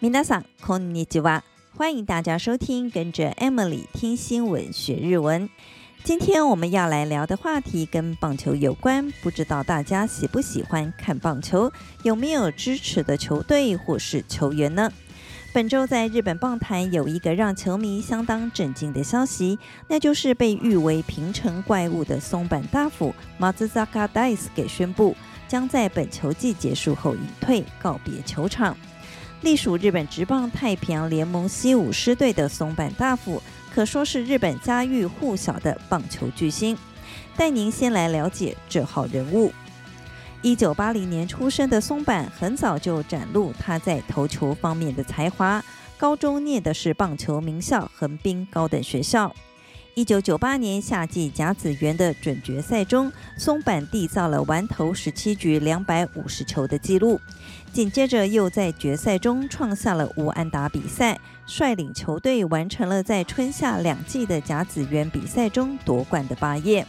皆さん、こんにちは。欢迎大家收听，跟着 Emily 听新闻学日文。今天我们要来聊的话题跟棒球有关，不知道大家喜不喜欢看棒球，有没有支持的球队或是球员呢？本周在日本棒坛有一个让球迷相当震惊的消息，那就是被誉为平成怪物的松坂大辅 Matsuzaka Dice 给宣布，将在本球季结束后隐退，告别球场。 隶属日本职棒太平洋联盟西武狮队的松坂大辅，可说是日本家喻户晓的棒球巨星。带您先来了解这号人物。一九八零年出生的松坂，很早就展露他在投球方面的才华。高中念的是棒球名校横滨高等学校。一九九八年夏季甲子园的准决赛中，松坂缔造了完投十七局两百五十球的纪录，紧接着又在决赛中创下了无安打比赛，率领球队完成了在春夏两季的甲子园比赛中夺冠的霸业。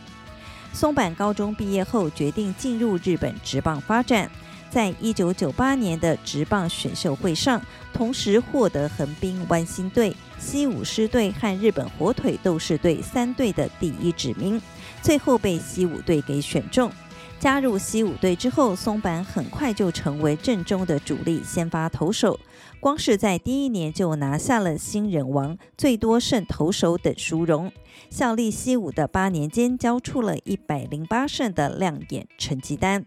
松坂高中毕业后决定进入日本职棒发展。在一九九八年的职棒选秀会上，同时获得横滨湾星队、西武狮队和日本火腿斗士队三队的第一指名，最后被西武队给选中。加入西武队之后，松坂很快就成为阵中的主力先发投手。光是在第一年就拿下了新人王、最多胜投手等殊荣。效力西武的八年间，交出了一百零八胜的亮眼成绩单。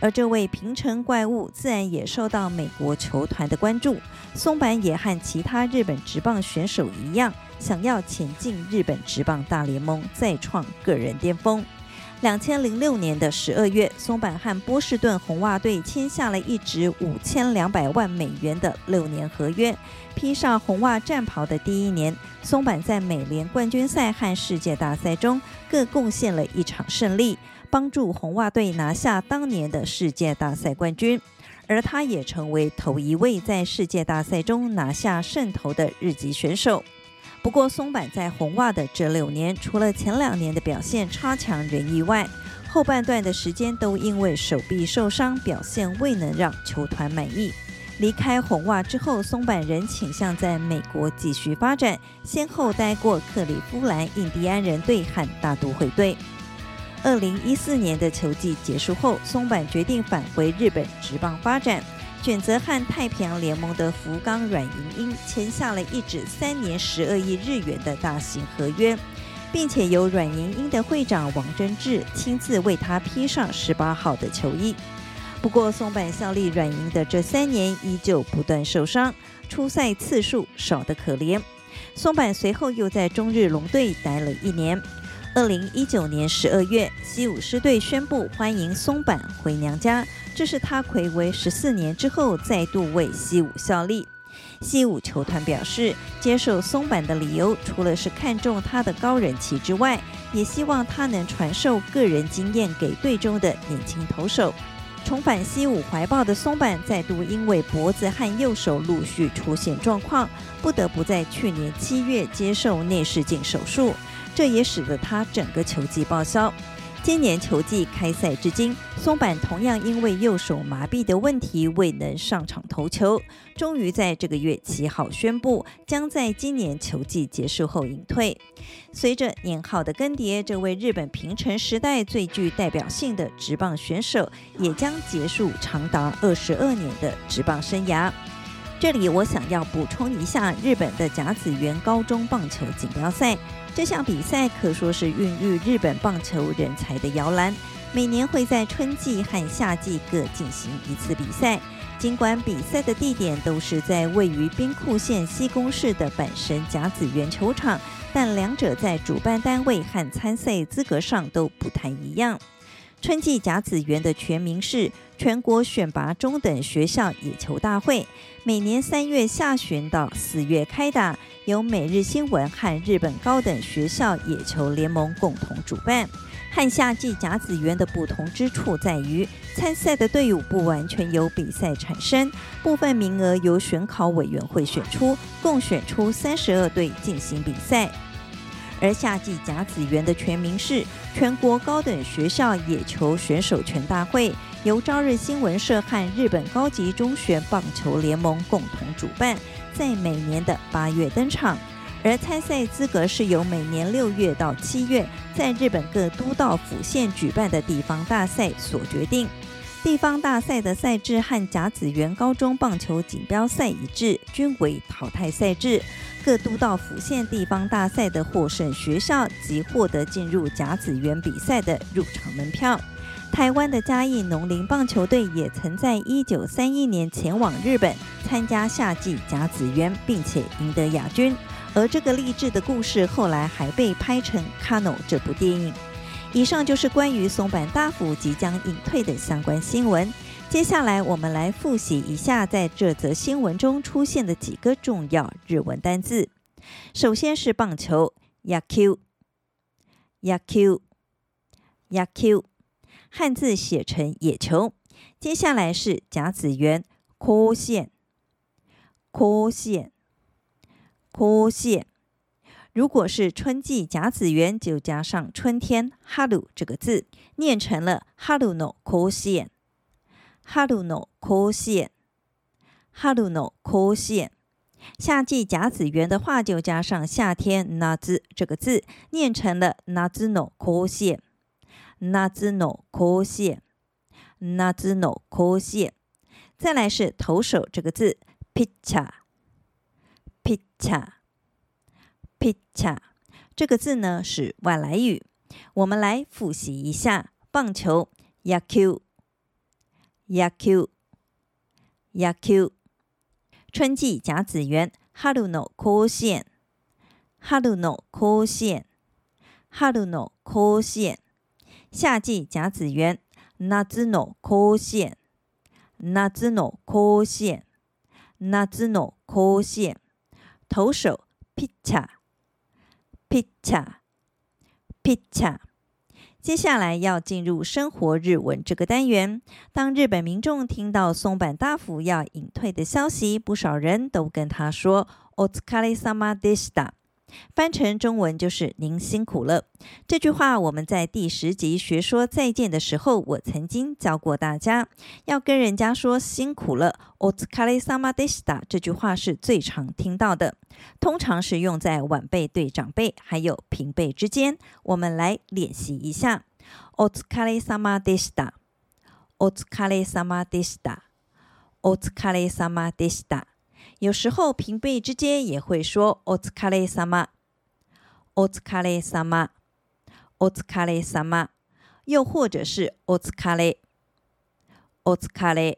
而这位平成怪物，自然也受到美国球团的关注。松坂也和其他日本职棒选手一样，想要前进日本职棒大联盟，再创个人巅峰。两千零六年的十二月，松坂和波士顿红袜队签下了一纸五千两百万美元的六年合约。披上红袜战袍的第一年，松坂在美联冠军赛和世界大赛中各贡献了一场胜利，帮助红袜队拿下当年的世界大赛冠军。而他也成为头一位在世界大赛中拿下胜投的日籍选手。不过，松坂在红袜的这六年，除了前两年的表现差强人意外，后半段的时间都因为手臂受伤，表现未能让球团满意。离开红袜之后，松坂仍倾向在美国继续发展，先后待过克利夫兰印第安人队和大都会队。二零一四年的球季结束后，松坂决定返回日本职棒发展。选择和太平洋联盟的福冈软银鹰签下了一纸三年十二亿日元的大型合约，并且由软银鹰的会长王贞治亲自为他披上十八号的球衣。不过，松坂效力软银的这三年依旧不断受伤，出赛次数少得可怜。松坂随后又在中日龙队待了一年。二零一九年十二月，西武狮队宣布欢迎松坂回娘家，这是他睽违十四年之后再度为西武效力。西武球团表示，接受松坂的理由除了是看重他的高人气之外，也希望他能传授个人经验给队中的年轻投手。重返西武怀抱的松坂再度因为脖子和右手陆续出现状况，不得不在去年七月接受内视镜手术。这也使得他整个球季报销。今年球季开赛至今，松坂同样因为右手麻痹的问题未能上场投球，终于在这个月七号宣布，将在今年球季结束后隐退。随着年号的更迭，这位日本平成时代最具代表性的职棒选手也将结束长达二十二年的职棒生涯。这里我想要补充一下日本的甲子园高中棒球锦标赛。这项比赛可说是孕育日本棒球人才的摇篮，每年会在春季和夏季各进行一次比赛。尽管比赛的地点都是在位于兵库县西宫市的阪神甲子园球场，但两者在主办单位和参赛资格上都不太一样。春季甲子园的全名是全国选拔中等学校野球大会，每年三月下旬到四月开打，由每日新闻和日本高等学校野球联盟共同主办。和夏季甲子园的不同之处在于，参赛的队伍不完全由比赛产生，部分名额由选考委员会选出，共选出三十二队进行比赛。而夏季甲子园的全名是全国高等学校野球选手权大会，由朝日新闻社和日本高级中学棒球联盟共同主办，在每年的八月登场。而参赛资格是由每年六月到七月在日本各都道府县举办的地方大赛所决定。地方大赛的赛制和甲子园高中棒球锦标赛一致，均为淘汰赛制。各都道府县地方大赛的获胜学校及获得进入甲子园比赛的入场门票。台湾的嘉义农林棒球队也曾在一九三一年前往日本参加夏季甲子园，并且赢得亚军。而这个励志的故事后来还被拍成《KANO》这部电影。以上就是关于松坂大辅即将隐退的相关新闻。接下来我们来复习一下在这则新闻中出现的几个重要日文单字。首先是棒球，野球，野球，野球，汉字写成野球。接下来是甲子园，甲子园，甲子园。甲子园，如果是春季甲子园，就加上春天“哈鲁”这个字，念成了“哈鲁诺甲子园”。哈鲁诺甲子园，哈鲁诺甲子园。夏季甲子园的话，就加上夏天“夏”这个字，念成了“夏の甲子园”。夏の甲子园，夏の甲子园。再来是投手这个字，pitcher。pitcher，pitcher，这个字呢是外来语。我们来复习一下：棒球，野球， 野球，野球；春季甲子园，春の甲子园，春の甲子园，春の甲子园；夏季甲子园，夏の甲子园，夏の甲子园，夏の甲子园。投手，pitcher，pitcher，pitcher。 接下来要进入生活日文这个单元。当日本民众听到松坂大辅要隐退的消息，不少人都跟他说：“お疲れ様でした。” 翻成中文就是“您辛苦了”。这句话我们在第十集学说再见的时候，我曾经教过大家，要跟人家说辛苦了。お疲れ様でした这句话是最常听到的，通常是用在晚辈对长辈还有平辈之间。我们来练习一下：お疲れ様でした。お疲れ様でした。お疲れ様でした。 有时候平辈之间也会说“お疲れ様”，“お疲れ様”，“お疲れ様”，又或者是“お疲れ”，“お疲れ”，“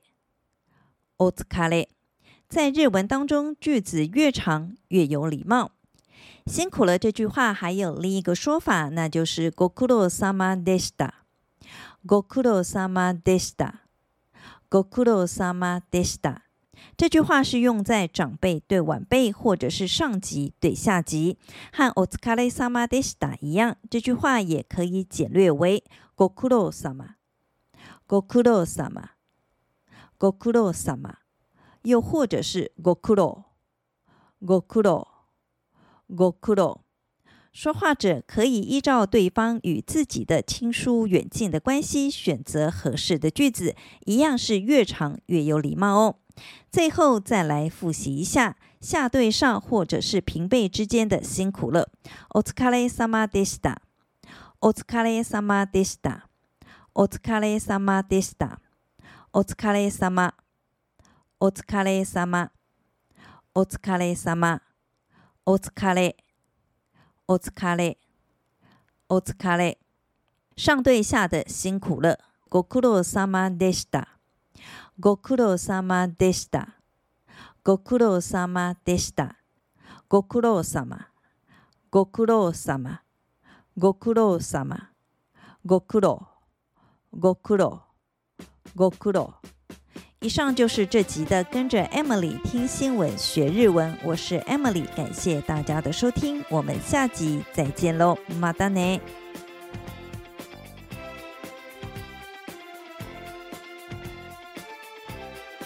お疲れ”。在日文当中，句子越长越有礼貌。辛苦了这句话还有另一个说法，那就是“ご苦労様でした”，“ご苦劳様でした”，“ご苦劳様でした”。 这句话是用在长辈对晚辈，或者是上级对下级，和お疲れ様でした一样。这句话也可以简略为ご苦労様、ご苦労様、ご苦劳様，又或者是ご苦労、ご苦劳、ご苦劳。说话者可以依照对方与自己的亲疏远近的关系，选择合适的句子，一样是越长越有礼貌哦。 最后再来复习一下下对上或者是平辈之间的辛苦了。お疲れ様でした。お疲れ様でした。お疲れ様でした。お疲れ様。お疲れ様。お疲れ様。お疲れ。お疲れ。お疲れ。上对下的辛苦了。ご苦労様でした。 ご苦労様でした。ご苦労様でした。ご苦労様。ご苦劳様。ご苦劳様。ご苦劳。ご苦劳。ご苦劳。以上就是这集的跟着 Emily 听新闻学日文，我是 Emily，感谢大家的收听，我们下集再见喽，またね。